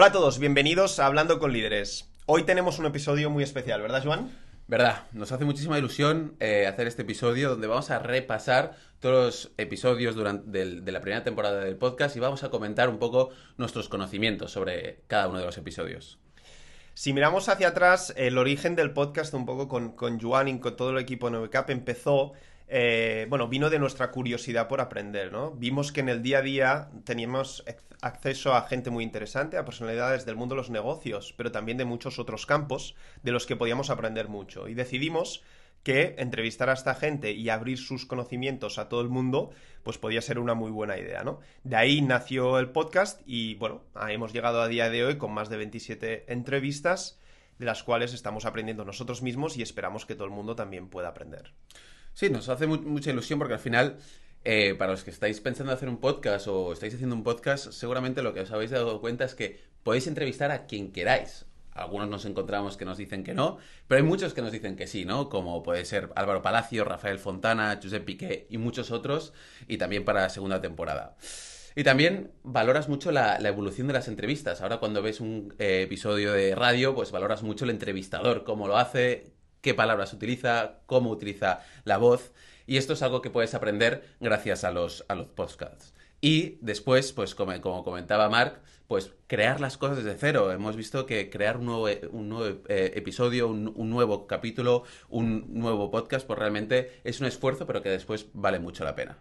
Hola a todos, bienvenidos a Hablando con Líderes. Hoy tenemos un episodio muy especial, ¿verdad, Joan? Verdad, nos hace muchísima ilusión eh, hacer este episodio donde vamos a repasar todos los episodios durante de la primera temporada del podcast y vamos a comentar un poco nuestros conocimientos sobre cada uno de los episodios. Si miramos hacia atrás, el origen del podcast, un poco con, con Joan y con todo el equipo de Novecap, empezó eh, bueno, vino de nuestra curiosidad por aprender, ¿no? Vimos que en el día a día teníamos acceso a gente muy interesante, a personalidades del mundo de los negocios, pero también de muchos otros campos de los que podíamos aprender mucho. Y decidimos que entrevistar a esta gente y abrir sus conocimientos a todo el mundo, pues podía ser una muy buena idea, ¿no? De ahí nació el podcast y, bueno, hemos llegado a día de hoy con más de 27 entrevistas, de las cuales estamos aprendiendo nosotros mismos y esperamos que todo el mundo también pueda aprender. Sí, nos hace mucha ilusión porque al final, eh, para los que estáis pensando en hacer un podcast o estáis haciendo un podcast, seguramente lo que os habéis dado cuenta es que podéis entrevistar a quien queráis. Algunos nos encontramos que nos dicen que no, pero hay muchos que nos dicen que sí, ¿no? Como puede ser Álvaro Palacio, Rafael Fontana, Josep Piqué y muchos otros, y también para la segunda temporada. Y también valoras mucho la, evolución de las entrevistas. Ahora cuando ves un eh, episodio de radio, pues valoras mucho el entrevistador, cómo lo hace, qué palabras utiliza, cómo utiliza la voz. Y esto es algo que puedes aprender gracias a los, a los podcasts. Y después, pues como, como comentaba Mark, pues crear las cosas desde cero. Hemos visto que crear un nuevo, un nuevo eh, episodio, un, un, nuevo capítulo, un nuevo podcast, pues realmente es un esfuerzo, pero que después vale mucho la pena.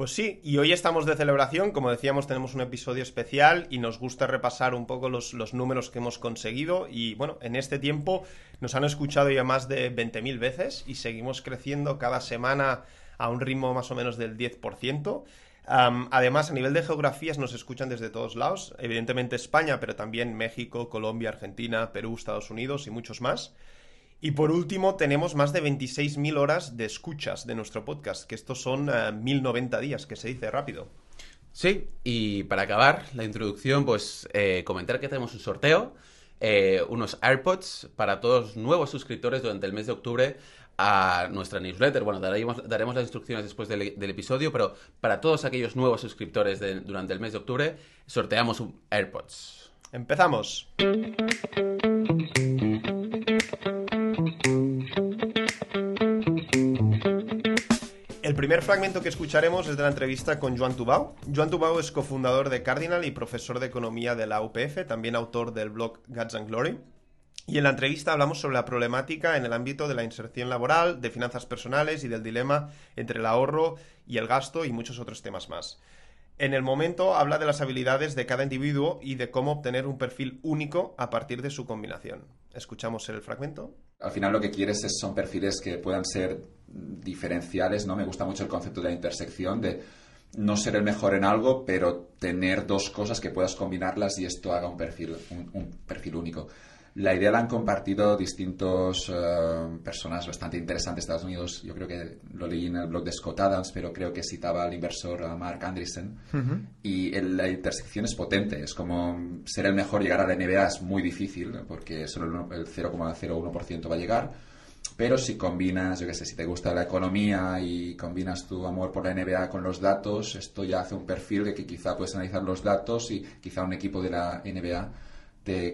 Pues sí, y hoy estamos de celebración, como decíamos, tenemos un episodio especial y nos gusta repasar un poco los, números que hemos conseguido y bueno, en este tiempo nos han escuchado ya más de 20.000 veces y seguimos creciendo cada semana a un ritmo más o menos del 10%. además, a nivel de geografías nos escuchan desde todos lados, evidentemente España, pero también México, Colombia, Argentina, Perú, Estados Unidos y muchos más. Y por último, tenemos más de 26.000 horas de escuchas de nuestro podcast, que estos son 1.090 eh, días, que se dice rápido. Sí, y para acabar la introducción, pues eh, comentar que tenemos un sorteo, eh, unos AirPods para todos los nuevos suscriptores durante el mes de octubre a nuestra newsletter. Bueno, daremos, daremos las instrucciones después del, episodio, pero para todos aquellos nuevos suscriptores durante el mes de octubre, sorteamos un AirPods. Empezamos. Primer fragmento que escucharemos es de la entrevista con Joan Tubau. Joan Tubau es cofundador de Cardinal y profesor de economía de la UPF, también autor del blog Guts and Glory. Y en la entrevista hablamos sobre la problemática en el ámbito de la inserción laboral, de finanzas personales y del dilema entre el ahorro y el gasto y muchos otros temas más. En el momento habla de las habilidades de cada individuo y de cómo obtener un perfil único a partir de su combinación. Escuchamos el fragmento. Al final lo que quieres es, son perfiles que puedan ser diferenciales, ¿no? Me gusta mucho el concepto de la intersección, de no ser el mejor en algo, pero tener dos cosas que puedas combinarlas y esto haga un perfil, un perfil único. La idea la han compartido distintos uh, personas bastante interesantes de Estados Unidos. Yo creo que lo leí en el blog de Scott Adams, pero creo que citaba al inversor Mark Andreessen. Y la intersección es potente. Es como ser el mejor, llegar a la NBA es muy difícil, porque solo el 0,01% va a llegar. Pero si combinas, yo qué sé, si te gusta la economía y combinas tu amor por la NBA con los datos, esto ya hace un perfil de que quizá puedes analizar los datos y quizá un equipo de la NBA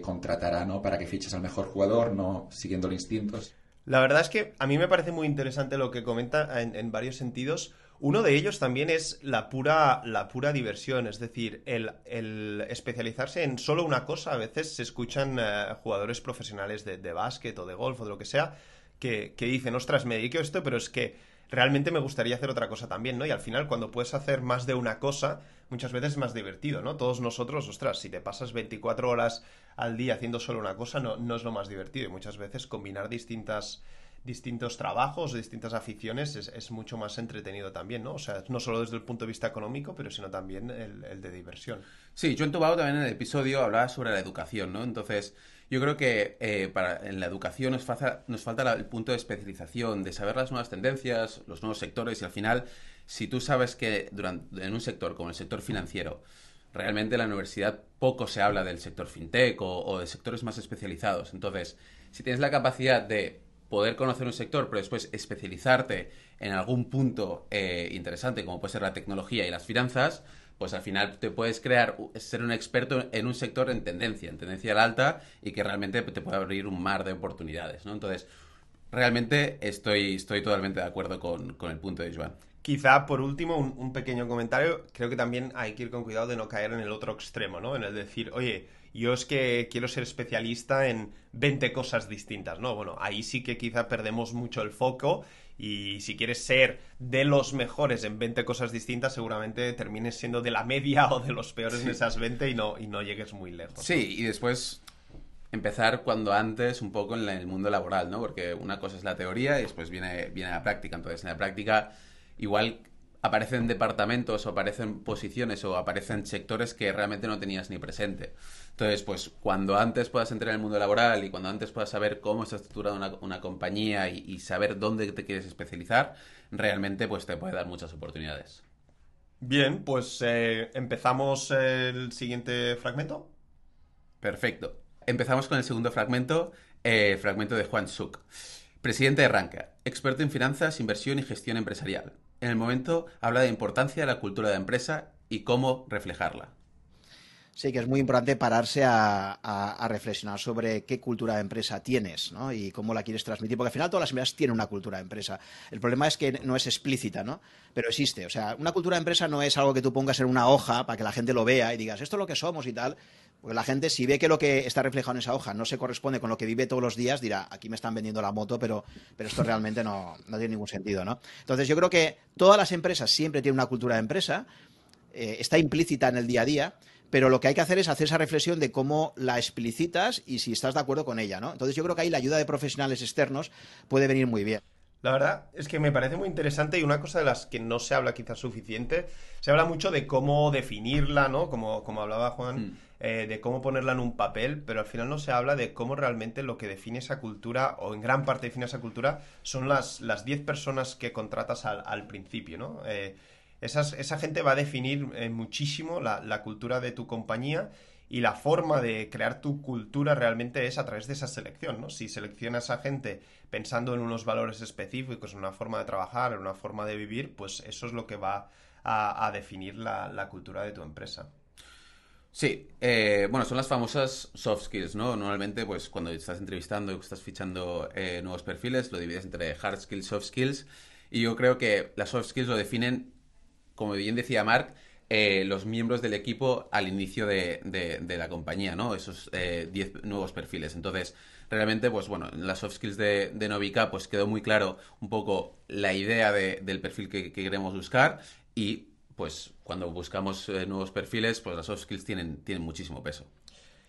contratará ¿no? para que fiches al mejor jugador, no siguiendo los instintos. La verdad es que a mí me parece muy interesante lo que comenta en, varios sentidos. Uno de ellos también es la pura, la pura diversión, es decir, el, especializarse en solo una cosa. A veces se escuchan eh, jugadores profesionales de, de, básquet o de golf o de lo que sea que, que dicen, ostras, me dedico a esto, pero es que realmente me gustaría hacer otra cosa también, ¿no? Y al final, cuando puedes hacer más de una cosa, muchas veces es más divertido, ¿no? Todos nosotros, ostras, si te pasas 24 horas al día haciendo solo una cosa, no, no es lo más divertido. Y muchas veces combinar distintas distintos trabajos, distintas aficiones, es, mucho más entretenido también, ¿no? O sea, no solo desde el punto de vista económico, pero sino también el, de diversión. Sí, John Tubao también en el episodio hablaba sobre la educación, ¿no? Entonces, yo creo que eh, para, en la educación nos falta, nos falta el punto de especialización, de saber las nuevas tendencias, los nuevos sectores y al final, si tú sabes que durante, en un sector como el sector financiero, realmente en la universidad poco se habla del sector fintech o, de sectores más especializados. Entonces, si tienes la capacidad de poder conocer un sector, pero después especializarte en algún punto eh, interesante, como puede ser la tecnología y las finanzas, pues al final te puedes crear, ser un experto en un sector en tendencia, en tendencia al alta y que realmente te puede abrir un mar de oportunidades, ¿no? Entonces, realmente estoy, estoy totalmente de acuerdo con, con el punto de Joan. Quizá, por último, un, pequeño comentario. Creo que también hay que ir con cuidado de no caer en el otro extremo, ¿no? En el decir, oye, yo es que quiero ser especialista en 20 cosas distintas, ¿no? Bueno, ahí sí que quizá perdemos mucho el foco y si quieres ser de los mejores en 20 cosas distintas, seguramente termines siendo de la media o de los peores en esas 20 y no, y no llegues muy lejos. Sí, y después empezar cuando antes un poco en el mundo laboral, ¿no? Porque una cosa es la teoría y después viene, viene la práctica. Entonces, en la práctica igual aparecen departamentos o aparecen posiciones o aparecen sectores que realmente no tenías ni presente. Entonces, pues cuando antes puedas entrar en el mundo laboral y cuando antes puedas saber cómo está estructurada una, compañía y, saber dónde te quieres especializar, realmente pues te puede dar muchas oportunidades. Bien, pues eh, empezamos el siguiente fragmento. Perfecto. Empezamos con el segundo fragmento, el eh, fragmento de Juan Suk. Presidente de Ranca, experto en finanzas, inversión y gestión empresarial en el momento habla de importancia de la cultura de empresa y cómo reflejarla. Sí, que es muy importante pararse a, reflexionar sobre qué cultura de empresa tienes ¿no? y cómo la quieres transmitir, porque al final todas las empresas tienen una cultura de empresa. El problema es que no es explícita, ¿no? pero existe. O sea, una cultura de empresa no es algo que tú pongas en una hoja para que la gente lo vea y digas, esto es lo que somos y tal, porque la gente, si ve que lo que está reflejado en esa hoja no se corresponde con lo que vive todos los días, dirá, aquí me están vendiendo la moto, pero, pero esto realmente no, tiene ningún sentido, ¿no? Entonces, yo creo que todas las empresas siempre tienen una cultura de empresa, eh, está implícita en el día a día, pero lo que hay que hacer es hacer esa reflexión de cómo la explicitas y si estás de acuerdo con ella, ¿no? Entonces, yo creo que ahí la ayuda de profesionales externos puede venir muy bien. La verdad es que me parece muy interesante y una cosa de las que no se habla quizás suficiente, se habla mucho de cómo definirla, ¿no? Como, como hablaba Juan, mm. eh, de cómo ponerla en un papel, pero al final no se habla de cómo realmente lo que define esa cultura, o en gran parte define esa cultura, son las 10 personas que contratas al, principio, ¿no? Eh, esa gente va a definir eh, muchísimo la, cultura de tu compañía y la forma de crear tu cultura realmente es a través de esa selección, ¿no? Si seleccionas a gente pensando en unos valores específicos, en una forma de trabajar, en una forma de vivir, pues eso es lo que va a, definir la, cultura de tu empresa. Sí, eh, bueno, son las famosas soft skills, ¿no? Normalmente, pues cuando estás entrevistando y estás fichando eh, nuevos perfiles, lo divides entre hard skills, soft skills, y yo creo que las soft skills lo definen, como bien decía Mark, eh, los miembros del equipo al inicio de, la compañía, ¿no? Esos 10 eh, nuevos perfiles. Entonces, realmente, pues bueno, en las soft skills de, de Novica, pues quedó muy claro un poco la idea del perfil que, queremos buscar y pues cuando buscamos eh, nuevos perfiles, pues las soft skills tienen, tienen muchísimo peso.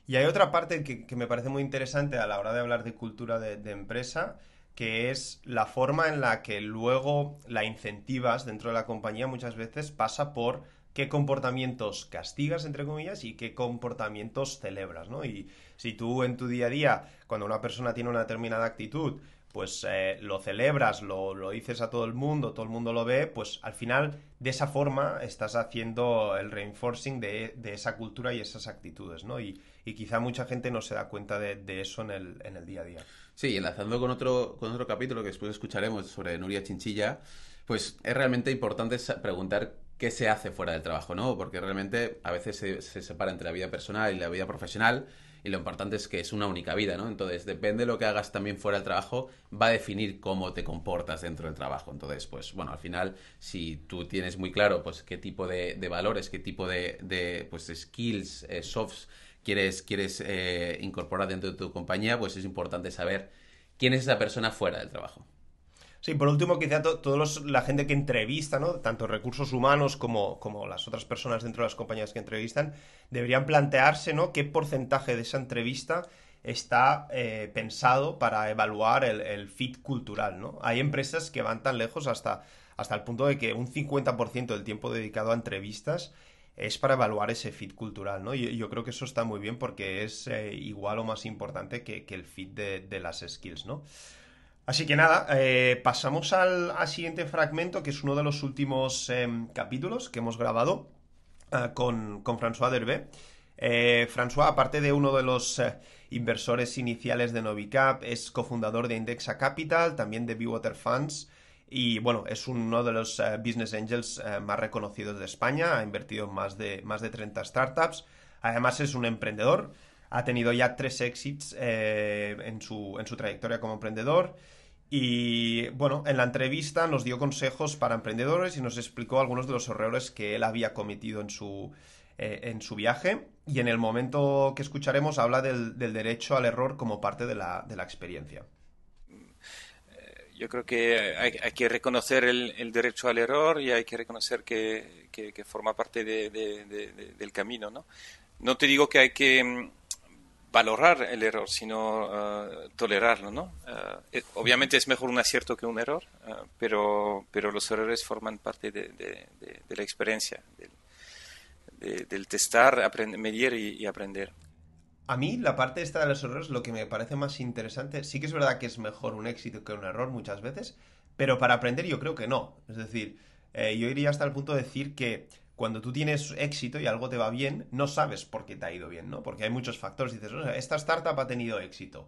Y hay otra parte que, me parece muy interesante a la hora de hablar de cultura de, empresa, que es la forma en la que luego la incentivas dentro de la compañía muchas veces pasa por qué comportamientos castigas, entre comillas, y qué comportamientos celebras, ¿no? Y si tú en tu día a día, cuando una persona tiene una determinada actitud, pues eh, lo celebras, lo, lo, dices a todo el mundo, todo el mundo lo ve, pues al final de esa forma estás haciendo el reinforcing de, esa cultura y esas actitudes, ¿no? Y, quizá mucha gente no se da cuenta de, eso en el, en el, día a día. Sí, enlazando con otro, con otro capítulo que después escucharemos sobre Nuria Chinchilla, pues es realmente importante preguntar qué se hace fuera del trabajo, ¿no? Porque realmente a veces se, separa entre la vida personal y la vida profesional y lo importante es que es una única vida, ¿no? Entonces, depende de lo que hagas también fuera del trabajo, va a definir cómo te comportas dentro del trabajo. Entonces, pues bueno, al final, si tú tienes muy claro, pues qué tipo de, valores, qué tipo de, pues, skills, eh, softs quieres, quieres eh, incorporar dentro de tu compañía, pues es importante saber quién es esa persona fuera del trabajo. Sí, por último, quizá toda la gente que entrevista, ¿no? Tanto recursos humanos como, como las otras personas dentro de las compañías que entrevistan, deberían plantearse, ¿no? ¿Qué porcentaje de esa entrevista está eh, pensado para evaluar el, fit cultural, ¿no? Hay empresas que van tan lejos hasta, hasta el punto de que un 50% del tiempo dedicado a entrevistas es para evaluar ese fit cultural, ¿no? Y yo creo que eso está muy bien porque es eh, igual o más importante que, el fit de, de, las skills, ¿no? Así que nada, eh, pasamos al, siguiente fragmento, que es uno de los últimos em, capítulos que hemos grabado eh, con, François Derbe. Eh, François, aparte de uno de los inversores iniciales de Novicap, es cofundador de Indexa Capital, también de Bewater Funds, Y bueno, es uno de los eh, business angels eh, más reconocidos de España, ha invertido en más de, más de 30 startups. Además es un emprendedor, ha tenido ya tres exits eh, en, su, en su trayectoria como emprendedor. Y bueno, en la entrevista nos dio consejos para emprendedores y nos explicó algunos de los errores que él había cometido en su, en su viaje. Y en el momento que escucharemos habla del, del derecho al error como parte de la, de la experiencia yo creo que hay, que reconocer el, derecho al error y hay que reconocer que, forma parte del camino. ¿no? no te digo que hay que mm, valorar el error, sino uh, tolerarlo. ¿no? Uh, eh, obviamente es mejor un acierto que un error, pero, pero los errores forman parte de, la experiencia, del, testar, medir y aprender. A mí la parte esta de los errores lo que me parece más interesante, sí que es verdad que es mejor un éxito que un error muchas veces, pero para aprender yo creo que no. Es decir, eh, yo iría hasta el punto de decir que cuando tú tienes éxito y algo te va bien, no sabes por qué te ha ido bien, ¿no? Porque hay muchos factores. Dices, esta startup ha tenido éxito.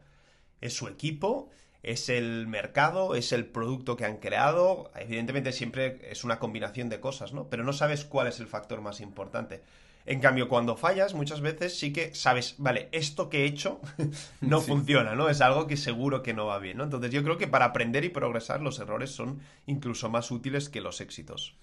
Es su equipo, es el mercado, es el producto que han creado. Evidentemente siempre es una combinación de cosas, ¿no? Pero no sabes cuál es el factor más importante. En cambio, cuando fallas, muchas veces sí que sabes, vale, esto que he hecho no funciona, ¿no? Es algo que seguro que no va bien, ¿no? Entonces yo creo que para aprender y progresar los errores son incluso más útiles que los éxitos.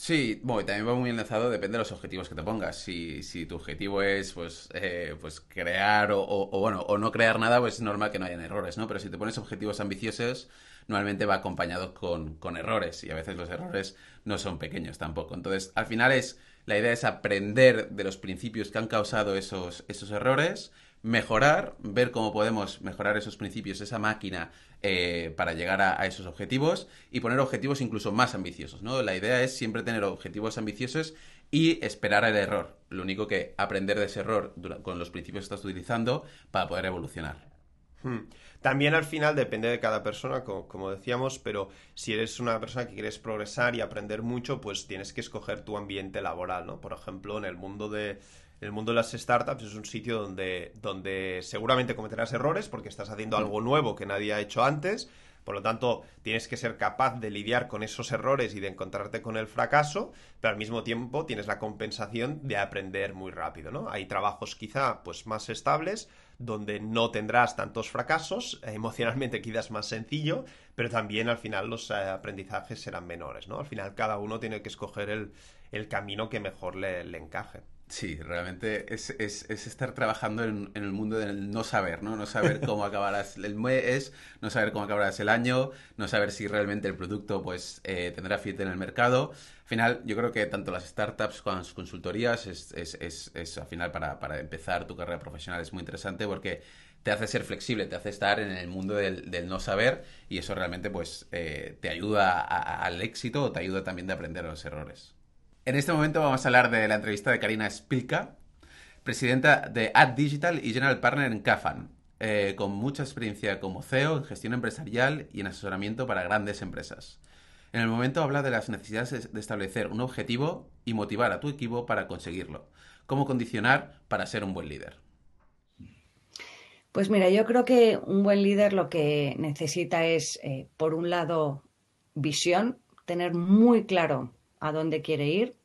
Sí, bueno, también va muy enlazado, depende de los objetivos que te pongas. Si, si tu objetivo es, pues, eh, pues crear o, o, bueno, o no crear nada, pues es normal que no hayan errores, ¿no? Pero si te pones objetivos ambiciosos, normalmente va acompañado con, con errores y a veces los errores no son pequeños tampoco. Entonces, al final es la idea es aprender de los principios que han causado esos, esos errores, mejorar, ver cómo podemos mejorar esos principios, esa máquina eh, para llegar a, esos objetivos y poner objetivos incluso más ambiciosos. ¿no? La idea es siempre tener objetivos ambiciosos y esperar el error. Lo único que aprender de ese error con los principios que estás utilizando para poder evolucionar. Hmm. También al final depende de cada persona, como, decíamos, pero si eres una persona que quieres progresar y aprender mucho, pues tienes que escoger tu ambiente laboral, ¿no? Por ejemplo, en el mundo de, el mundo de las startups es un sitio donde, donde seguramente cometerás errores porque estás haciendo hmm. algo nuevo que nadie ha hecho antes. Por lo tanto, tienes que ser capaz de lidiar con esos errores y de encontrarte con el fracaso, pero al mismo tiempo tienes la compensación de aprender muy rápido, ¿no? Hay trabajos quizá pues más estables, donde no tendrás tantos fracasos, emocionalmente quizás más sencillo, pero también al final los eh, aprendizajes serán menores, ¿no? Al final cada uno tiene que escoger el, camino que mejor le, encaje. Sí, realmente es, estar trabajando en, el mundo del no saber, ¿no? No saber cómo acabarás el mes, no saber cómo acabarás el año, no saber si realmente el producto pues eh, tendrá fiesta en el mercado al final, yo creo que tanto las startups como las consultorías es, es, es, al final para, para, empezar tu carrera profesional es muy interesante porque te hace ser flexible, te hace estar en el mundo del, del no saber y eso realmente pues eh, te ayuda al éxito o te ayuda también de aprender los errores. En este momento vamos a hablar de la entrevista de Karina Spilka, presidenta de Ad Digital y General Partner en Cafan, eh, con mucha experiencia como CEO en gestión empresarial y en asesoramiento para grandes empresas. En el momento habla de las necesidades de establecer un objetivo y motivar a tu equipo para conseguirlo. Cómo condicionar para ser un buen líder. Pues mira, yo creo que un buen líder lo que necesita es, eh, por un lado, visión, tener muy claro a dónde quiere ir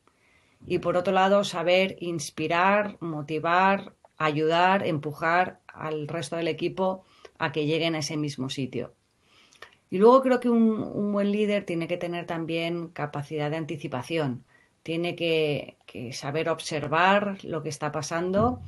y por otro lado, saber inspirar, motivar, ayudar, empujar al resto del equipo a que lleguen a ese mismo sitio. Y luego creo que un, buen líder tiene que tener también capacidad de anticipación, tiene que, saber observar lo que está pasando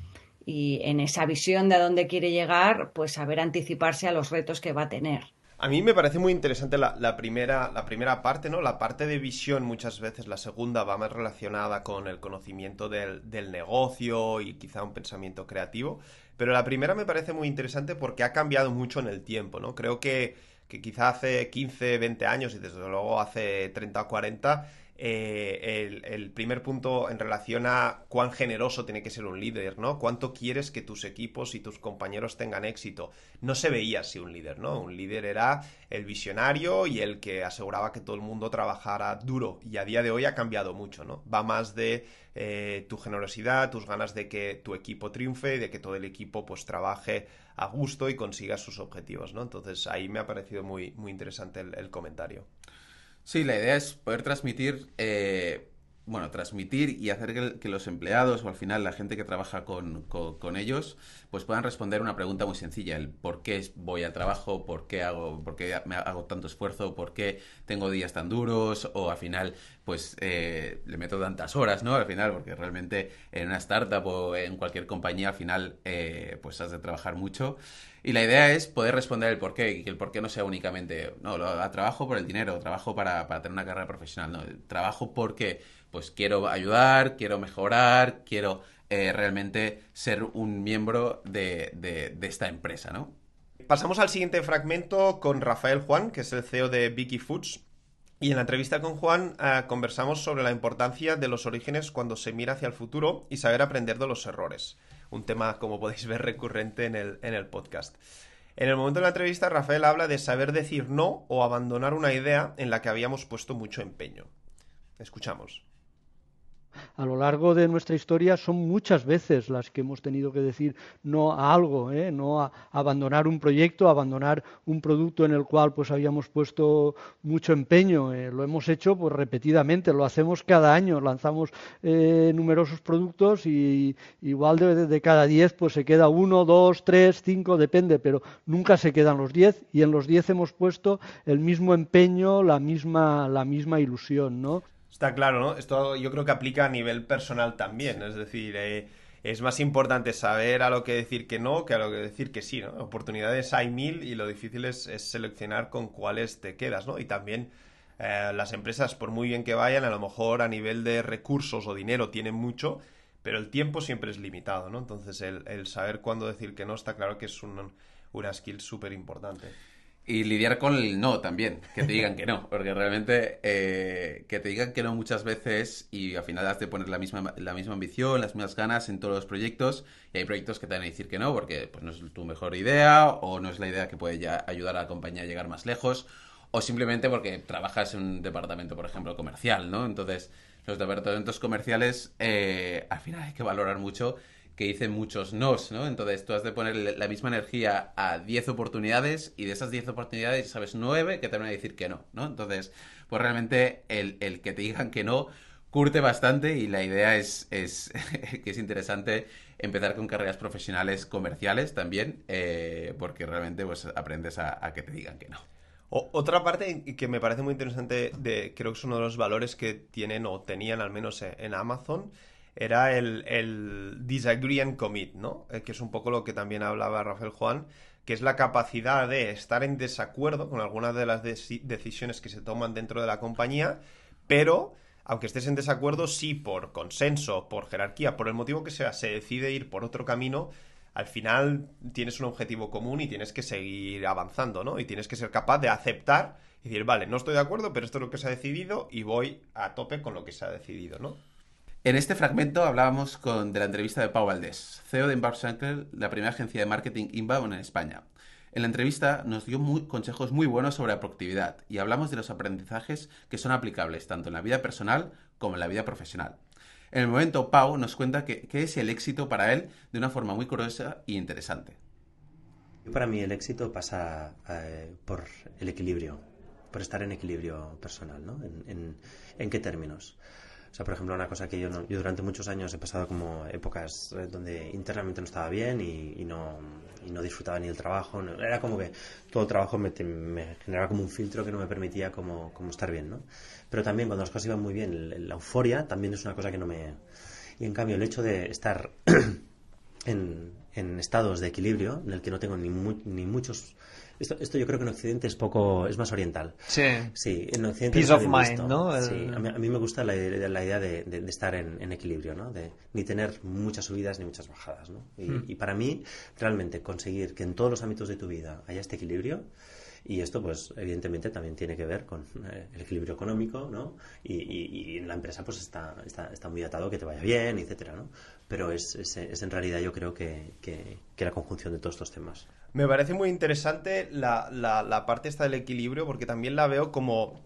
y en esa visión de a dónde quiere llegar, pues saber anticiparse a los retos que va a tener. A mí me parece muy interesante la, primera, la primera parte, ¿no? La parte de visión muchas veces, la segunda va más relacionada con el conocimiento del, del negocio y quizá un pensamiento creativo, pero la primera me parece muy interesante porque ha cambiado mucho en el tiempo, ¿no? Creo que que quizá hace 15, 20 años y desde luego hace 30 o 40, eh, el, primer punto en relación a cuán generoso tiene que ser un líder, ¿no? Cuánto quieres que tus equipos y tus compañeros tengan éxito. No se veía así un líder, ¿no? Un líder era el visionario y el que aseguraba que todo el mundo trabajara duro. Y a día de hoy ha cambiado mucho, ¿no? Va más de eh, tu generosidad, tus ganas de que tu equipo triunfe y de que todo el equipo pues trabaje a gusto y consiga sus objetivos, ¿no? Entonces ahí me ha parecido muy, muy interesante el, comentario. Sí, la idea es poder transmitir eh, bueno, transmitir y hacer que, los empleados o al final la gente que trabaja con, ellos pues puedan responder una pregunta muy sencilla, el por qué voy al trabajo, por qué hago, por qué me hago tanto esfuerzo, por qué tengo días tan duros o al final pues eh, le meto tantas horas, ¿no? Al final, porque realmente en una startup o en cualquier compañía al final eh, pues has de trabajar mucho. Y la idea es poder responder el por qué, y que el por qué no sea únicamente, no, lo, trabajo por el dinero, trabajo para, para tener una carrera profesional, no, trabajo porque pues quiero ayudar, quiero mejorar, quiero eh, realmente ser un miembro de, esta empresa, ¿no? Pasamos al siguiente fragmento con Rafael Juan, que es el CEO de Vicky Foods. Y en la entrevista con Juan eh, conversamos sobre la importancia de los orígenes cuando se mira hacia el futuro y saber aprender de los errores. Un tema, como podéis ver, recurrente en el podcast. En el momento de la entrevista, Rafael habla de saber decir no o abandonar una idea en la que habíamos puesto mucho empeño. Escuchamos a lo largo de nuestra historia son muchas veces las que hemos tenido que decir no a algo, ¿eh? no a abandonar un proyecto, abandonar un producto en el cual pues habíamos puesto mucho empeño. ¿eh? lo hemos hecho pues repetidamente, lo hacemos cada año, lanzamos eh, numerosos productos y igual de, de, cada diez pues se queda uno, dos, tres, cinco, depende, pero nunca se quedan los diez y en los diez hemos puesto el mismo empeño, la misma, la misma ilusión, ¿no? Está claro, ¿no? Esto yo creo que aplica a nivel personal también. Es decir, eh, es más importante saber a lo que decir que no que a lo que decir que sí, ¿no? Oportunidades hay mil y lo difícil es, seleccionar con cuáles te quedas, ¿no? Y también eh, las empresas, por muy bien que vayan, a lo mejor a nivel de recursos o dinero tienen mucho, pero el tiempo siempre es limitado, ¿no? Entonces el, saber cuándo decir que no está claro que es un, una skill súper importante. Y lidiar con el no también, que te digan que no, porque realmente eh, que te digan que no muchas veces y al final has de poner la misma, la misma ambición, las mismas ganas en todos los proyectos y hay proyectos que te van a decir que no porque pues, no es tu mejor idea o no es la idea que puede ya ayudar a la compañía a llegar más lejos o simplemente porque trabajas en un departamento, por ejemplo, comercial, ¿no? Entonces, los departamentos comerciales eh, al final hay que valorar mucho que dicen muchos nos, ¿no? Entonces tú has de poner la misma energía a 10 oportunidades y de esas 10 oportunidades sabes 9 que te van a decir que no, ¿no? Entonces, pues realmente el, que te digan que no curte bastante y la idea es, es que es interesante empezar con carreras profesionales comerciales también, eh, porque realmente pues aprendes a, que te digan que no. otra parte que me parece muy interesante, de, creo que es uno de los valores que tienen o tenían al menos en Amazon, era el, disagree and commit, ¿no? Eh, que es un poco lo que también hablaba Rafael Juan, que es la capacidad de estar en desacuerdo con algunas de las decisiones que se toman dentro de la compañía, pero aunque estés en desacuerdo, sí por consenso, por jerarquía, por el motivo que sea, se decide ir por otro camino, al final tienes un objetivo común y tienes que seguir avanzando, ¿no? Y tienes que ser capaz de aceptar y decir, vale, no estoy de acuerdo, pero esto es lo que se ha decidido y voy a tope con lo que se ha decidido, ¿no? En este fragmento hablábamos con, de la entrevista de Pau Valdés, CEO de Inbound Circle, la primera agencia de marketing inbound en España. En la entrevista nos dio consejos muy buenos sobre la productividad y hablamos de los aprendizajes que son aplicables tanto en la vida personal como en la vida profesional. En el momento, Pau nos cuenta qué es el éxito para él de una forma muy curiosa y interesante. Para mí el éxito pasa eh, por el equilibrio, por estar en equilibrio personal, ¿no? en qué términos? O sea, por ejemplo, una cosa que yo, yo durante muchos años he pasado como épocas eh, donde internamente no estaba bien y, no, y no disfrutaba ni el trabajo. era como que todo trabajo me, generaba como un filtro que no me permitía como, estar bien, ¿no? Pero también cuando las cosas iban muy bien, la euforia también es una cosa que no me... Y en cambio, el hecho de estar en, en estados de equilibrio, en el que no tengo ni, ni muchos esto, esto yo creo que en Occidente es poco, es más oriental. Sí. Sí, en Occidente Peace of mind, ¿no? Sí, a mí, me gusta la, idea de, de, estar en, en, equilibrio, ¿no? De ni tener muchas subidas ni muchas bajadas, ¿no? Y, hmm. y, para mí, realmente conseguir que en todos los ámbitos de tu vida haya este equilibrio, y esto, pues, evidentemente también tiene que ver con eh, el equilibrio económico, ¿no? Y, y, en la empresa, pues, está, está, está, muy atado que te vaya bien, etcétera, ¿no? Pero es, es, es en realidad, yo creo que, que, que la conjunción de todos estos temas. Me parece muy interesante la, la, parte esta del equilibrio porque también la veo como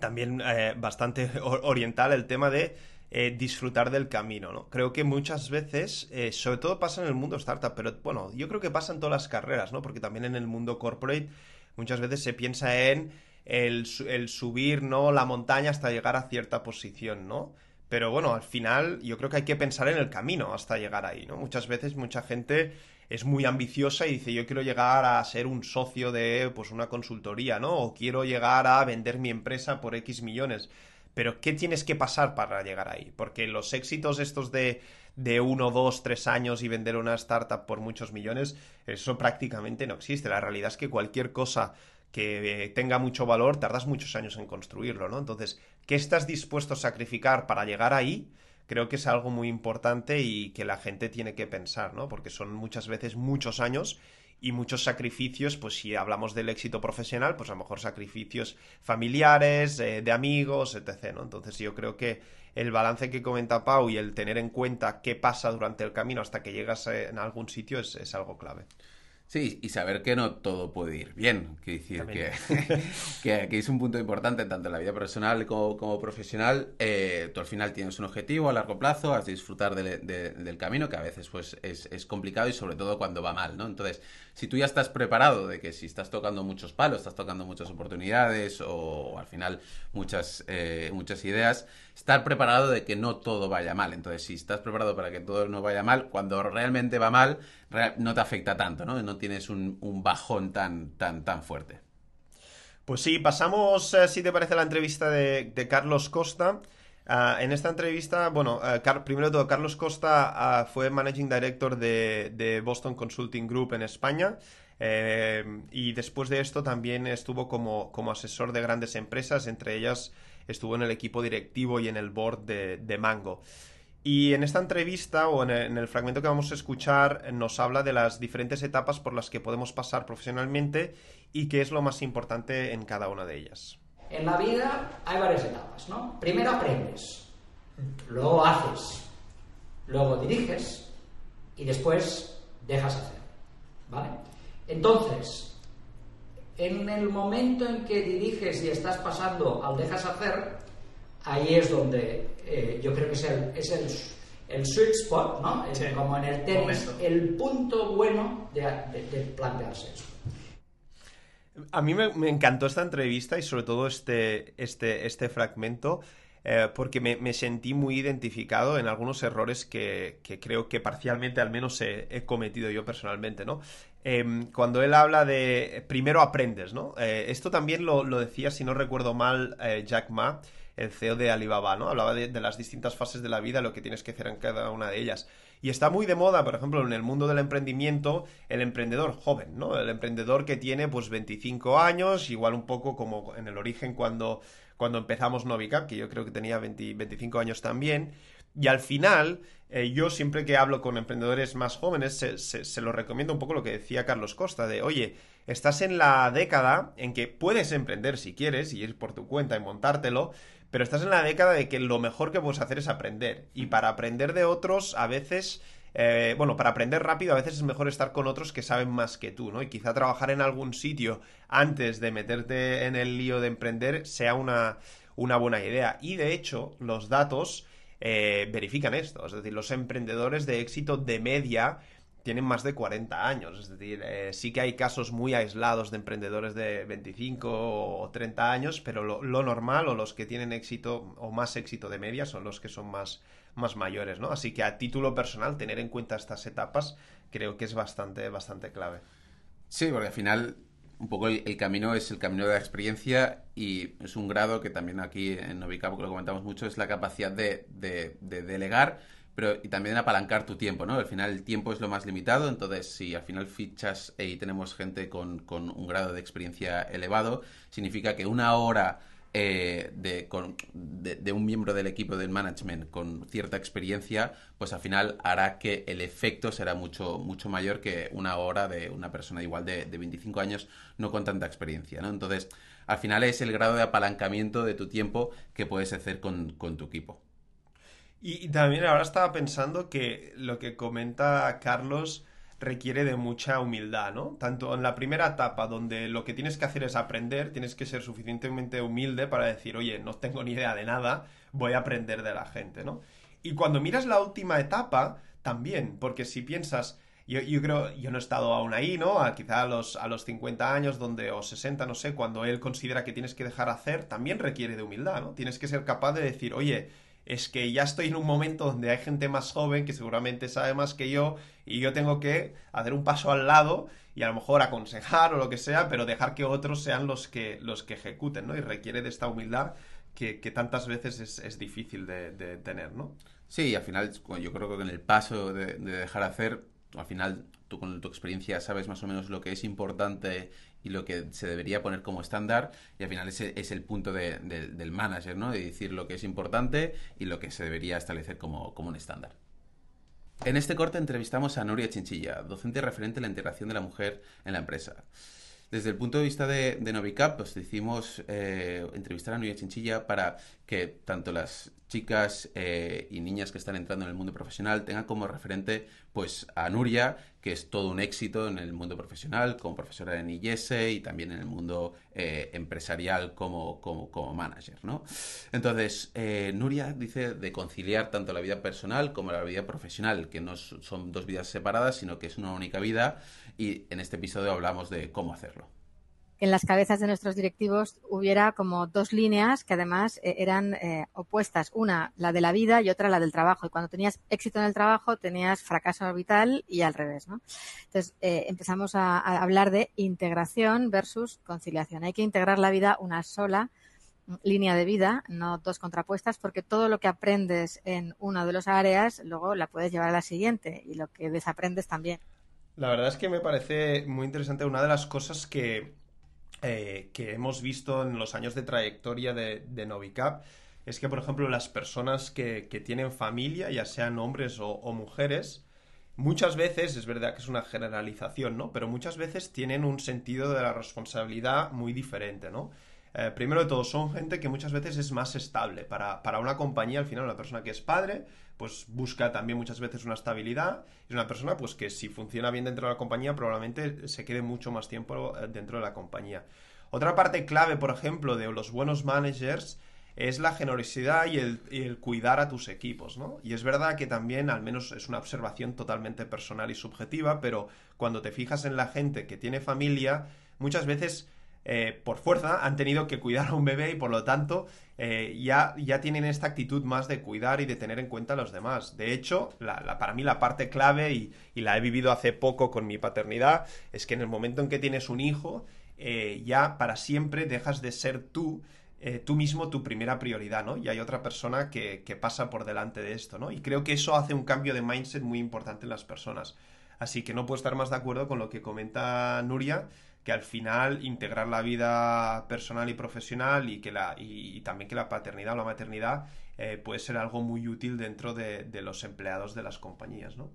también eh, bastante oriental el tema de eh, disfrutar del camino, ¿no? Creo que muchas veces, eh, sobre todo pasa en el mundo startup, pero bueno, yo creo que pasa en todas las carreras, ¿no? Porque también en el mundo corporate muchas veces se piensa en el, el subir, ¿no? La montaña hasta llegar a cierta posición, ¿no? Pero bueno, al final yo creo que hay que pensar en el camino hasta llegar ahí, ¿no? Muchas veces mucha gente es muy ambiciosa y dice yo quiero llegar a ser un socio de pues una consultoría, ¿no? O quiero llegar a vender mi empresa por X millones. Pero ¿qué tienes que pasar para llegar ahí? Porque los éxitos estos de, de uno, dos, tres años y vender una startup por muchos millones, eso prácticamente no existe. La realidad es que cualquier cosa que tenga mucho valor, tardas muchos años en construirlo, ¿no? Entonces, ¿qué estás dispuesto a sacrificar para llegar ahí? Creo que es algo muy importante y que la gente tiene que pensar, ¿no? Porque son muchas veces muchos años y muchos sacrificios, pues si hablamos del éxito profesional, pues a lo mejor sacrificios familiares, eh, de amigos, etc. ¿no? Entonces yo creo que el balance que comenta Pau y el tener en cuenta qué pasa durante el camino hasta que llegas eh, en algún sitio es, es algo clave. Sí, y saber que no todo puede ir bien. Quiero decir que, que, es un punto importante tanto en la vida personal como, profesional. Eh, tú al final tienes un objetivo a largo plazo, has de disfrutar del camino, que a veces pues es, es, complicado y sobre todo cuando va mal, ¿no? Entonces, si tú ya estás preparado de que si estás tocando muchos palos, estás tocando muchas oportunidades o, al final muchas, eh, muchas ideas, estar preparado de que no todo vaya mal. Entonces, si estás preparado para que todo no vaya mal, cuando realmente va mal, no te afecta tanto, ¿no? No tienes un, bajón tan, tan, tan fuerte. Pues sí, pasamos, eh, si te parece, la entrevista de, Carlos Costa. Ah, en esta entrevista, bueno, eh, primero de todo, Carlos Costa ah, fue Managing Director de, Boston Consulting Group en España. Eh, y después de esto también estuvo como, como, asesor de grandes empresas, entre ellas estuvo en el equipo directivo y en el board de Mango. Y en esta entrevista o en el, fragmento que vamos a escuchar nos habla de las diferentes etapas por las que podemos pasar profesionalmente y qué es lo más importante en cada una de ellas. En la vida hay varias etapas, ¿no? Primero aprendes, luego haces, luego diriges y después dejas hacer, ¿vale? Entonces, en el momento en que diriges y estás pasando al dejas hacer, ahí es donde eh, yo creo que es el, es el, el sweet spot, ¿no? como en el tenis, el punto bueno de, plantearse eso. A mí me, encantó esta entrevista y sobre todo este, este, este fragmento. Eh, porque me, sentí muy identificado en algunos errores que, creo que parcialmente al menos he, cometido yo personalmente, ¿no? Em, cuando él habla de primero aprendes, ¿no? Eh, esto también lo, lo, decía, si no recuerdo mal, Jack Ma, el CEO de Alibaba, ¿no? Hablaba de, las distintas fases de la vida, lo que tienes que hacer en cada una de ellas. Y está muy de moda, por ejemplo, en el mundo del emprendimiento, el emprendedor joven, ¿no? El emprendedor que tiene pues 25 años, igual un poco como en el origen cuando, cuando empezamos Novicap, que yo creo que tenía 25 años también. Y al final, eh, yo siempre que hablo con emprendedores más jóvenes, se, se, lo recomiendo un poco lo que decía Carlos Costa, de, oye, estás en la década en que puedes emprender si quieres y ir por tu cuenta y montártelo, pero estás en la década de que lo mejor que puedes hacer es aprender. Y para aprender de otros, a veces... Eh, bueno, para aprender rápido a veces es mejor estar con otros que saben más que tú, ¿no? Y quizá trabajar en algún sitio antes de meterte en el lío de emprender sea una, una buena idea. Y de hecho, los datos eh, verifican esto. Es decir, los emprendedores de éxito de media tienen más de 40 años. Es decir, eh, sí que hay casos muy aislados de emprendedores de 25 o 30 años, pero lo, normal o los que tienen éxito o más éxito de media son los que son más, más mayores, ¿no? Así que a título personal, tener en cuenta estas etapas creo que es bastante, bastante clave. Sí, porque al final un poco el, camino es el camino de la experiencia y es un grado que también aquí en Novicap, lo comentamos mucho, es la capacidad de delegar pero y también apalancar tu tiempo, ¿no? Al final el tiempo es lo más limitado, entonces si al final fichas y tenemos gente con, con, un grado de experiencia elevado, significa que una hora eh, de, con, de, un miembro del equipo del management con cierta experiencia, pues al final hará que el efecto será mucho, mucho mayor que una hora de una persona igual de, de 25 años no con tanta experiencia, ¿no? Entonces, al final es el grado de apalancamiento de tu tiempo que puedes hacer con, con tu equipo. Y, también ahora estaba pensando que lo que comenta Carlos requiere de mucha humildad, ¿no? Tanto en la primera etapa, donde lo que tienes que hacer es aprender, tienes que ser suficientemente humilde para decir, oye, no tengo ni idea de nada, voy a aprender de la gente, ¿no? Y cuando miras la última etapa, también, porque si piensas, yo, yo, creo, yo no he estado aún ahí, ¿no? A, quizá a los, a los 50 años donde, o 60, no sé, cuando él considera que tienes que dejar hacer, también requiere de humildad, ¿no? Tienes que ser capaz de decir, oye, es que ya estoy en un momento donde hay gente más joven que seguramente sabe más que yo y yo tengo que hacer un paso al lado y a lo mejor aconsejar o lo que sea, pero dejar que otros sean los que, los que ejecuten, ¿no? Y requiere de esta humildad que, que tantas veces es, es difícil de, tener, ¿no? Sí, al final yo creo que en el paso de, de dejar hacer al final tú con tu experiencia sabes más o menos lo que es importante y lo que se debería poner como estándar y al final ese es el punto de, de, del manager, ¿no? De decir lo que es importante y lo que se debería establecer como, como un estándar. En este corte entrevistamos a Nuria Chinchilla, docente referente a la integración de la mujer en la empresa. Desde el punto de vista de, de Novicap, pues decidimos eh, entrevistar a Nuria Chinchilla para que tanto las chicas eh, y niñas que están entrando en el mundo profesional tengan como referente pues a Nuria, que es todo un éxito en el mundo profesional, como profesora en IES y también en el mundo eh, empresarial como, como, como, manager, ¿no? Entonces, eh, Nuria dice de conciliar tanto la vida personal como la vida profesional, que no son dos vidas separadas, sino que es una única vida, y en este episodio hablamos de cómo hacerlo en las cabezas de nuestros directivos hubiera como dos líneas que además eh, eran eh, opuestas. Una, la de la vida y otra, la del trabajo. Y cuando tenías éxito en el trabajo, tenías fracaso orbital y al revés. ¿no? Entonces, eh, empezamos a, a, hablar de integración versus conciliación. Hay que integrar la vida una sola mm, línea de vida, no dos contrapuestas, porque todo lo que aprendes en una de las áreas, luego la puedes llevar a la siguiente y lo que desaprendes también. La verdad es que me parece muy interesante una de las cosas que eh, que hemos visto en los años de trayectoria de, de Novicap es que, por ejemplo, las personas que, que tienen familia, ya sean hombres o, o, mujeres, muchas veces, es verdad que es una generalización, ¿no? Pero muchas veces tienen un sentido de la responsabilidad muy diferente, ¿no? Eh, primero de todo, son gente que muchas veces es más estable. Para, para una compañía, al final, una persona que es padre, pues busca también muchas veces una estabilidad. Es una persona pues que si funciona bien dentro de la compañía probablemente se quede mucho más tiempo eh, dentro de la compañía. Otra parte clave, por ejemplo, de los buenos managers es la generosidad y el, y el, cuidar a tus equipos, ¿no? Y es verdad que también, al menos es una observación totalmente personal y subjetiva, pero cuando te fijas en la gente que tiene familia, muchas veces eh, por fuerza han tenido que cuidar a un bebé y por lo tanto eh, ya, ya tienen esta actitud más de cuidar y de tener en cuenta a los demás. De hecho, la, para mí la parte clave, y, la he vivido hace poco con mi paternidad, es que en el momento en que tienes un hijo, eh, ya para siempre dejas de ser tú. Tú mismo tu primera prioridad, ¿no? Y hay otra persona que, que pasa por delante de esto, ¿no? Y creo que eso hace un cambio de mindset muy importante en las personas. Así que no puedo estar más de acuerdo con lo que comenta Nuria, que al final integrar la vida personal y profesional y que la y, también que la paternidad o la maternidad eh, puede ser algo muy útil dentro de, los empleados de las compañías, ¿no?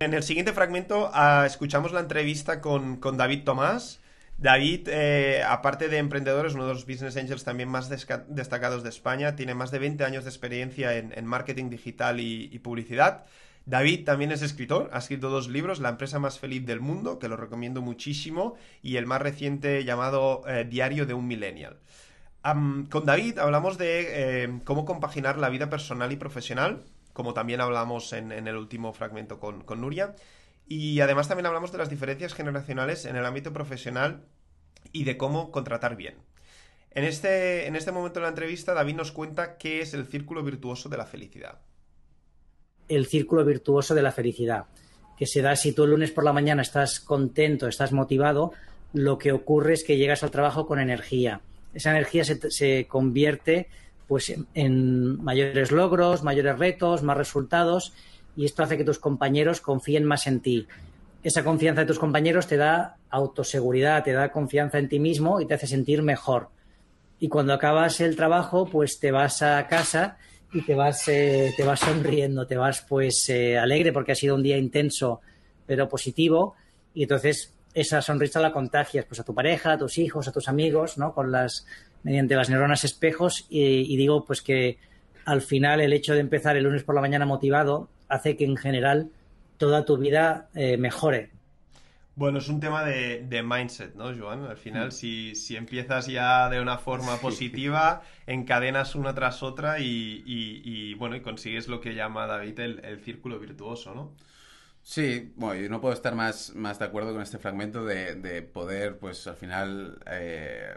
En el siguiente fragmento uh, escuchamos la entrevista con, con David Tomás. David, eh, aparte de emprendedor, es uno de los business angels también más destacados de España. Tiene más de 20 años de experiencia en, marketing digital y publicidad. David también es escritor, ha escrito dos libros, La empresa más feliz del mundo, que lo recomiendo muchísimo, y el más reciente llamado eh, Diario de un Millennial. Con David hablamos de eh, cómo compaginar la vida personal y profesional, como también hablamos en, en el último fragmento con, con, Nuria, y además también hablamos de las diferencias generacionales en el ámbito profesional y de cómo contratar bien. En este, en este momento de la entrevista, David nos cuenta qué es el círculo virtuoso de la felicidad el círculo virtuoso de la felicidad, que se da si tú el lunes por la mañana estás contento, estás motivado, lo que ocurre es que llegas al trabajo con energía. Esa energía se, se convierte pues, en, mayores logros, mayores retos, más resultados, y esto hace que tus compañeros confíen más en ti. Esa confianza de tus compañeros te da autoseguridad, te da confianza en ti mismo y te hace sentir mejor. Y cuando acabas el trabajo, pues te vas a casa y te vas, eh, te vas sonriendo, te vas pues eh, alegre porque ha sido un día intenso pero positivo y entonces esa sonrisa la contagias pues a tu pareja, a tus hijos, a tus amigos, ¿no? Con las mediante las neuronas espejos y, digo pues que al final el hecho de empezar el lunes por la mañana motivado hace que en general toda tu vida eh, mejore. Bueno, es un tema de, de, mindset, ¿no, Joan? Al final, si, si, empiezas ya de una forma positiva, encadenas una tras otra y, y, y, bueno, y consigues lo que llama David el, el círculo virtuoso, ¿no? Sí, bueno, yo no puedo estar más, más de acuerdo con este fragmento de, de poder, pues al final, eh,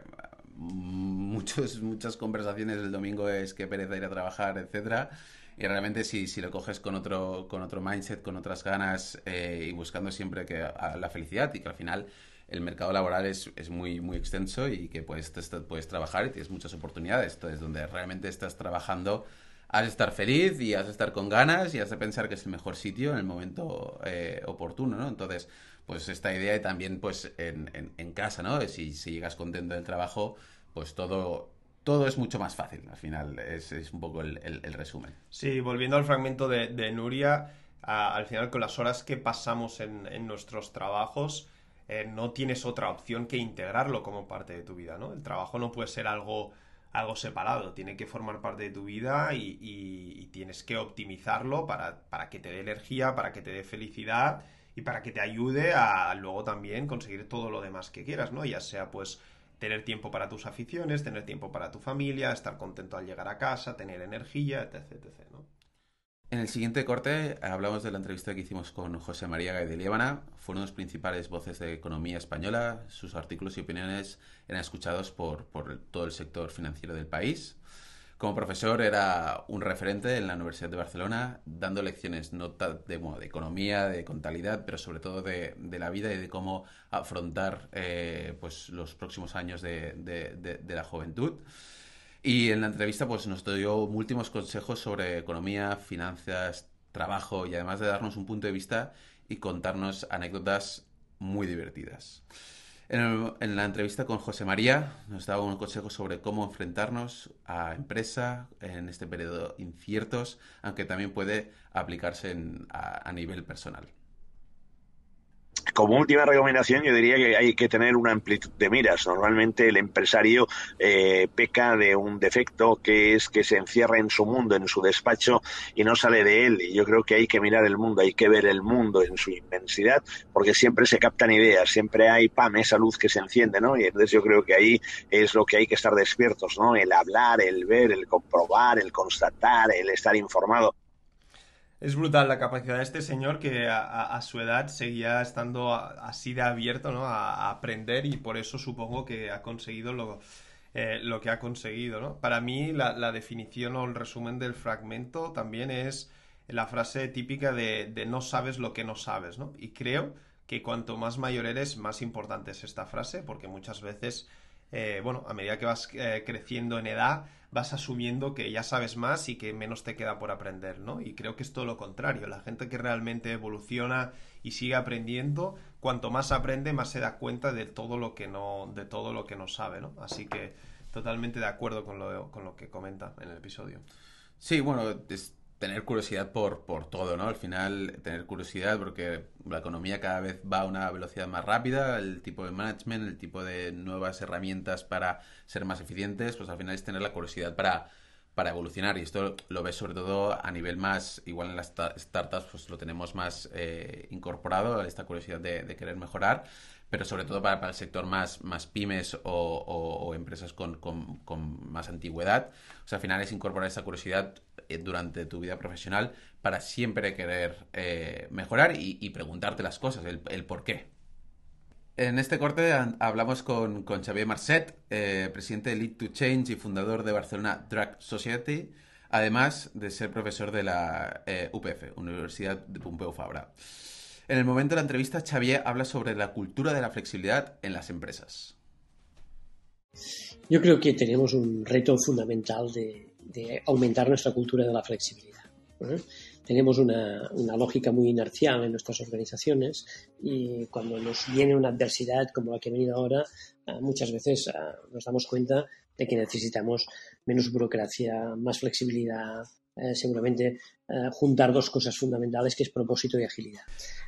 muchos, muchas conversaciones el domingo es que pereza ir a trabajar, etcétera. Y realmente si, si lo coges con otro, con otro mindset, con otras ganas eh, y buscando siempre que la felicidad y que al final el mercado laboral es, es muy, muy extenso y que puedes, puedes trabajar y tienes muchas oportunidades. Entonces, donde realmente estás trabajando, has de estar feliz y has de estar con ganas y has de pensar que es el mejor sitio en el momento eh, oportuno, ¿no? Entonces, pues esta idea y también pues en, en, casa, ¿no? Si, si llegas contento del trabajo, pues todo, todo es mucho más fácil. Al final es, un poco el, resumen. Sí, volviendo al fragmento de, Nuria, al final con las horas que pasamos en, en nuestros trabajos, eh, no tienes otra opción que integrarlo como parte de tu vida, ¿no? El trabajo no puede ser algo, algo separado, tiene que formar parte de tu vida y, y, tienes que optimizarlo para, para que te dé energía, para que te dé felicidad y para que te ayude a luego también conseguir todo lo demás que quieras, ¿no? Ya sea pues tener tiempo para tus aficiones, tener tiempo para tu familia, estar contento al llegar a casa, tener energía, etc. etc. En el siguiente corte hablamos de la entrevista que hicimos con José María Gay de Líbana. Fueron las principales voces de economía española. Sus artículos y opiniones eran escuchados por, por todo el sector financiero del país. Como profesor era un referente en la Universidad de Barcelona, dando lecciones no de, de economía, de contabilidad, pero sobre todo de, la vida y de cómo afrontar eh, pues, los próximos años de, de, la juventud. Y en la entrevista pues, nos dio últimos consejos sobre economía, finanzas, trabajo y además de darnos un punto de vista y contarnos anécdotas muy divertidas. En, la entrevista con José María nos daba un consejo sobre cómo enfrentarnos a empresa en este periodo inciertos, aunque también puede aplicarse a nivel personal como última recomendación, yo diría que hay que tener una amplitud de miras. Normalmente el empresario eh, peca de un defecto que es que se encierra en su mundo, en su despacho y no sale de él. Y yo creo que hay que mirar el mundo, hay que ver el mundo en su inmensidad, porque siempre se captan ideas, siempre hay pam, esa luz que se enciende, ¿no? Y entonces yo creo que ahí es lo que hay que estar despiertos, ¿no? El hablar, el ver, el comprobar, el constatar, el estar informado. Es brutal la capacidad de este señor que a, su edad seguía estando así de abierto ¿no? a, aprender y por eso supongo que ha conseguido lo, eh, lo que ha conseguido. ¿no? Para mí la, definición o el resumen del fragmento también es la frase típica de, de, no sabes lo que no sabes. ¿no? Y creo que cuanto más mayor eres, más importante es esta frase porque muchas veces eh, bueno, a medida que vas eh, creciendo en edad, vas asumiendo que ya sabes más y que menos te queda por aprender, ¿no? Y creo que es todo lo contrario. La gente que realmente evoluciona y sigue aprendiendo, cuanto más aprende, más se da cuenta de todo lo que no, de todo lo que no sabe, ¿no? Así que totalmente de acuerdo con lo, con lo que comenta en el episodio. Sí, bueno, tener curiosidad por, por todo, ¿no? Al final, tener curiosidad porque la economía cada vez va a una velocidad más rápida, el tipo de management, el tipo de nuevas herramientas para ser más eficientes, pues al final es tener la curiosidad para, para evolucionar. Y esto lo ves sobre todo a nivel más, igual en las startups, pues lo tenemos más eh, incorporado, esta curiosidad de, de querer mejorar pero sobre todo para, el sector más, más pymes o, empresas con, con, más antigüedad. O sea, al final es incorporar esa curiosidad eh, durante tu vida profesional para siempre querer eh, mejorar y, preguntarte las cosas, el, por qué. En este corte hablamos con, con Xavier Marcet, eh, presidente de Lead to Change y fundador de Barcelona Drug Society, además de ser profesor de la UPF, Universidad de Pompeu Fabra. En el momento de la entrevista, Xavier habla sobre la cultura de la flexibilidad en las empresas. Yo creo que tenemos un reto fundamental de, aumentar nuestra cultura de la flexibilidad. Tenemos una, lógica muy inercial en nuestras organizaciones y cuando nos viene una adversidad como la que ha venido ahora, ah, muchas veces ah, nos damos cuenta de que necesitamos menos burocracia, más flexibilidad, eh, seguramente eh, juntar dos cosas fundamentales que es propósito y agilidad.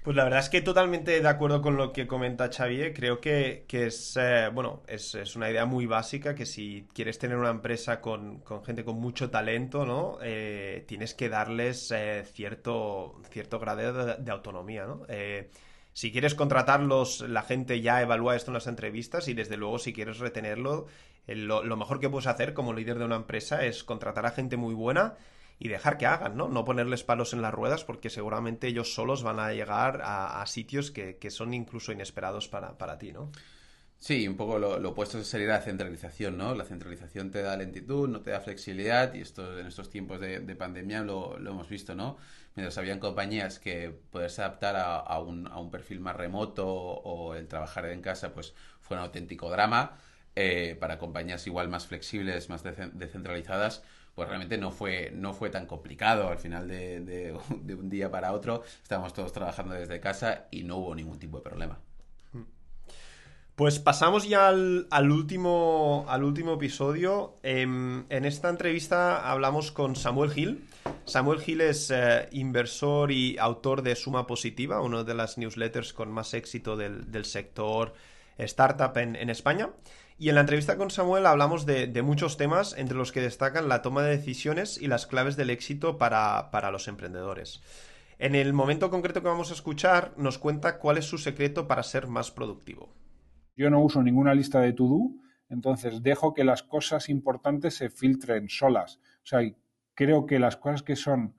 Pues la verdad es que totalmente de acuerdo con lo que comenta Xavier. Creo que, es, eh, bueno, es, una idea muy básica que si quieres tener una empresa con, gente con mucho talento, ¿no? tienes que darles cierto, cierto grado de, autonomía, ¿no? si quieres contratarlos, la gente ya evalúa esto en las entrevistas y desde luego si quieres retenerlo, lo, lo, mejor que puedes hacer como líder de una empresa es contratar a gente muy buena y dejar que hagan, ¿no? No ponerles palos en las ruedas porque seguramente ellos solos van a llegar a, sitios que, son incluso inesperados para, para ti, ¿no? Sí, un poco lo, opuesto sería la centralización, ¿no? La centralización te da lentitud, no te da flexibilidad y esto en estos tiempos de, pandemia lo, hemos visto, ¿no? Mientras habían compañías que poderse adaptar a, un, a, un, perfil más remoto o el trabajar en casa, pues fue un auténtico drama. Eh, para compañías igual más flexibles, más descentralizadas, pues realmente no fue, no fue tan complicado al final de, de un día para otro. Estábamos todos trabajando desde casa y no hubo ningún tipo de problema. Pues pasamos ya al, último, al último episodio. Em, en, esta entrevista hablamos con Samuel Gil. Samuel Gil es eh, inversor y autor de Suma Positiva, una de las newsletters con más éxito del, sector startup en, España. Y en la entrevista con Samuel hablamos de, muchos temas, entre los que destacan la toma de decisiones y las claves del éxito para, para los emprendedores. En el momento concreto que vamos a escuchar, nos cuenta cuál es su secreto para ser más productivo. Yo no uso ninguna lista de to-do, entonces dejo que las cosas importantes se filtren solas. O sea, creo que las cosas que son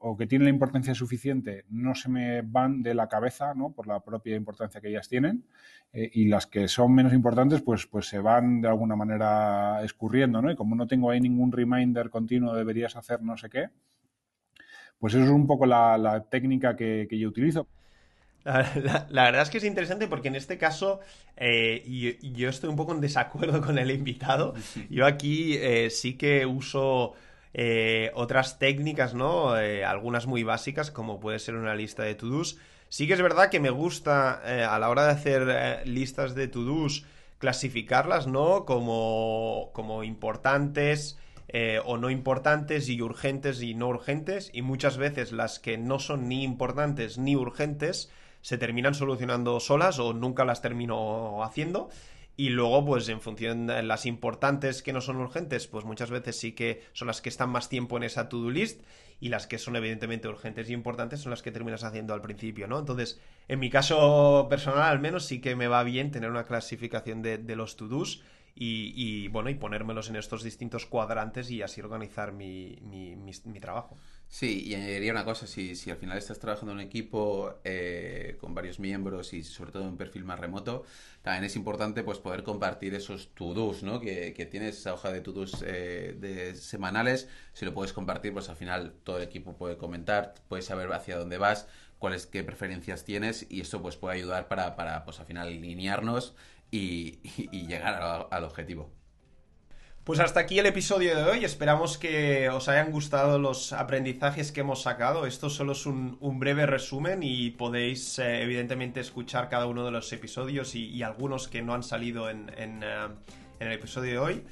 o que tienen la importancia suficiente no se me van de la cabeza, ¿no? Por la propia importancia que ellas tienen. Eh, y las que son menos importantes, pues, pues se van de alguna manera escurriendo, ¿no? Y como no tengo ahí ningún reminder continuo, deberías hacer no sé qué, pues eso es un poco la, técnica que yo utilizo. La, verdad es que es interesante porque en este caso eh, yo, estoy un poco en desacuerdo con el invitado. Yo aquí eh, sí que uso eh, otras técnicas, ¿no? algunas muy básicas, como puede ser una lista de to-dos. Sí que es verdad que me gusta a la hora de hacer listas de to-dos clasificarlas, ¿no? Como, como importantes. o no importantes y urgentes y no urgentes y muchas veces las que no son ni importantes ni urgentes se terminan solucionando solas o nunca las termino haciendo. Y luego, pues en función de las importantes que no son urgentes, pues muchas veces sí que son las que están más tiempo en esa to-do list y las que son evidentemente urgentes y importantes son las que terminas haciendo al principio, ¿no? Entonces, en mi caso personal al menos sí que me va bien tener una clasificación de, los to-dos y, bueno, y ponérmelos en estos distintos cuadrantes y así organizar mi, mi trabajo. Sí, y añadiría una cosa, si, si al final estás trabajando en un equipo eh, con varios miembros y sobre todo en un perfil más remoto, también es importante pues poder compartir esos to-dos, ¿no? Que, que, tienes esa hoja de to-dos eh, de semanales, si lo puedes compartir, pues al final todo el equipo puede comentar, puedes saber hacia dónde vas, cuáles qué preferencias tienes y esto pues puede ayudar para, para pues al final alinearnos y, y, llegar al objetivo. Pues hasta aquí el episodio de hoy. Esperamos que os hayan gustado los aprendizajes que hemos sacado. Esto solo es un, breve resumen y podéis eh, evidentemente escuchar cada uno de los episodios y, algunos que no han salido en, eh, en, el episodio de hoy.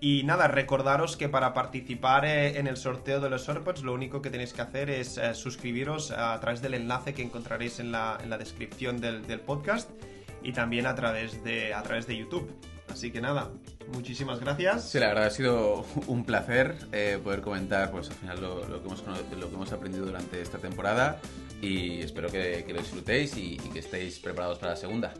Y nada, recordaros que para participar eh, en el sorteo de los AirPods lo único que tenéis que hacer es suscribiros a través del enlace que encontraréis en la, en la descripción del, del, podcast y también a través de, a través de YouTube. Así que nada, muchísimas gracias. Sí, la verdad ha sido un placer eh, poder comentar pues al final lo, que hemos, lo que hemos aprendido durante esta temporada y espero que, lo disfrutéis y que estéis preparados para la segunda.